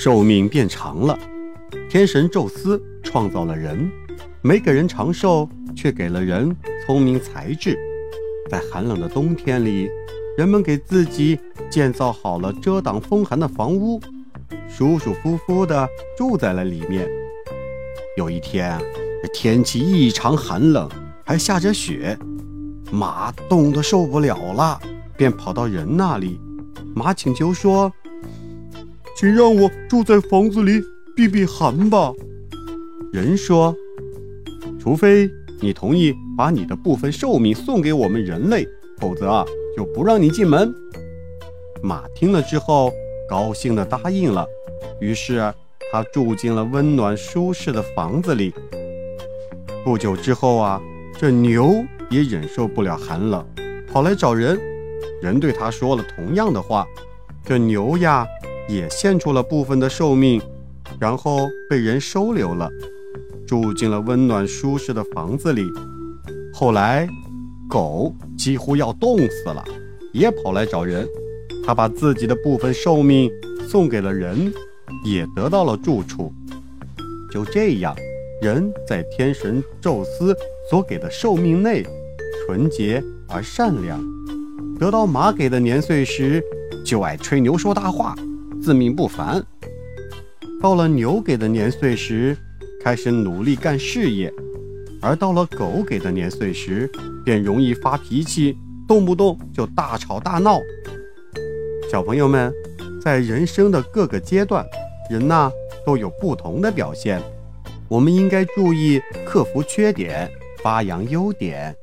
寿命变长了。天神宙斯创造了人，没给人长寿，却给了人聪明才智。在寒冷的冬天里，人们给自己建造好了遮挡风寒的房屋，舒舒服服地住在了里面。有一天，天气异常寒冷，还下着雪，马冻得受不了了，便跑到人那里。马请求说：“请让我住在房子里避避寒吧。”人说：“除非你同意把你的部分寿命送给我们人类，否则啊，就不让你进门。”马听了之后，高兴地答应了。于是他住进了温暖舒适的房子里。不久之后啊，这牛也忍受不了寒冷，跑来找人。人对他说了同样的话，这牛呀也献出了部分的寿命，然后被人收留了，住进了温暖舒适的房子里。后来，狗几乎要冻死了，也跑来找人，他把自己的部分寿命送给了人，也得到了住处。就这样，人在天神宙斯所给的寿命内，纯洁而善良。得到马给的年岁时，就爱吹牛说大话，自命不凡；到了牛给的年岁时，开始努力干事业；而到了狗给的年岁时，便容易发脾气，动不动就大吵大闹。小朋友们，在人生的各个阶段，人呐都有不同的表现，我们应该注意克服缺点，发扬优点。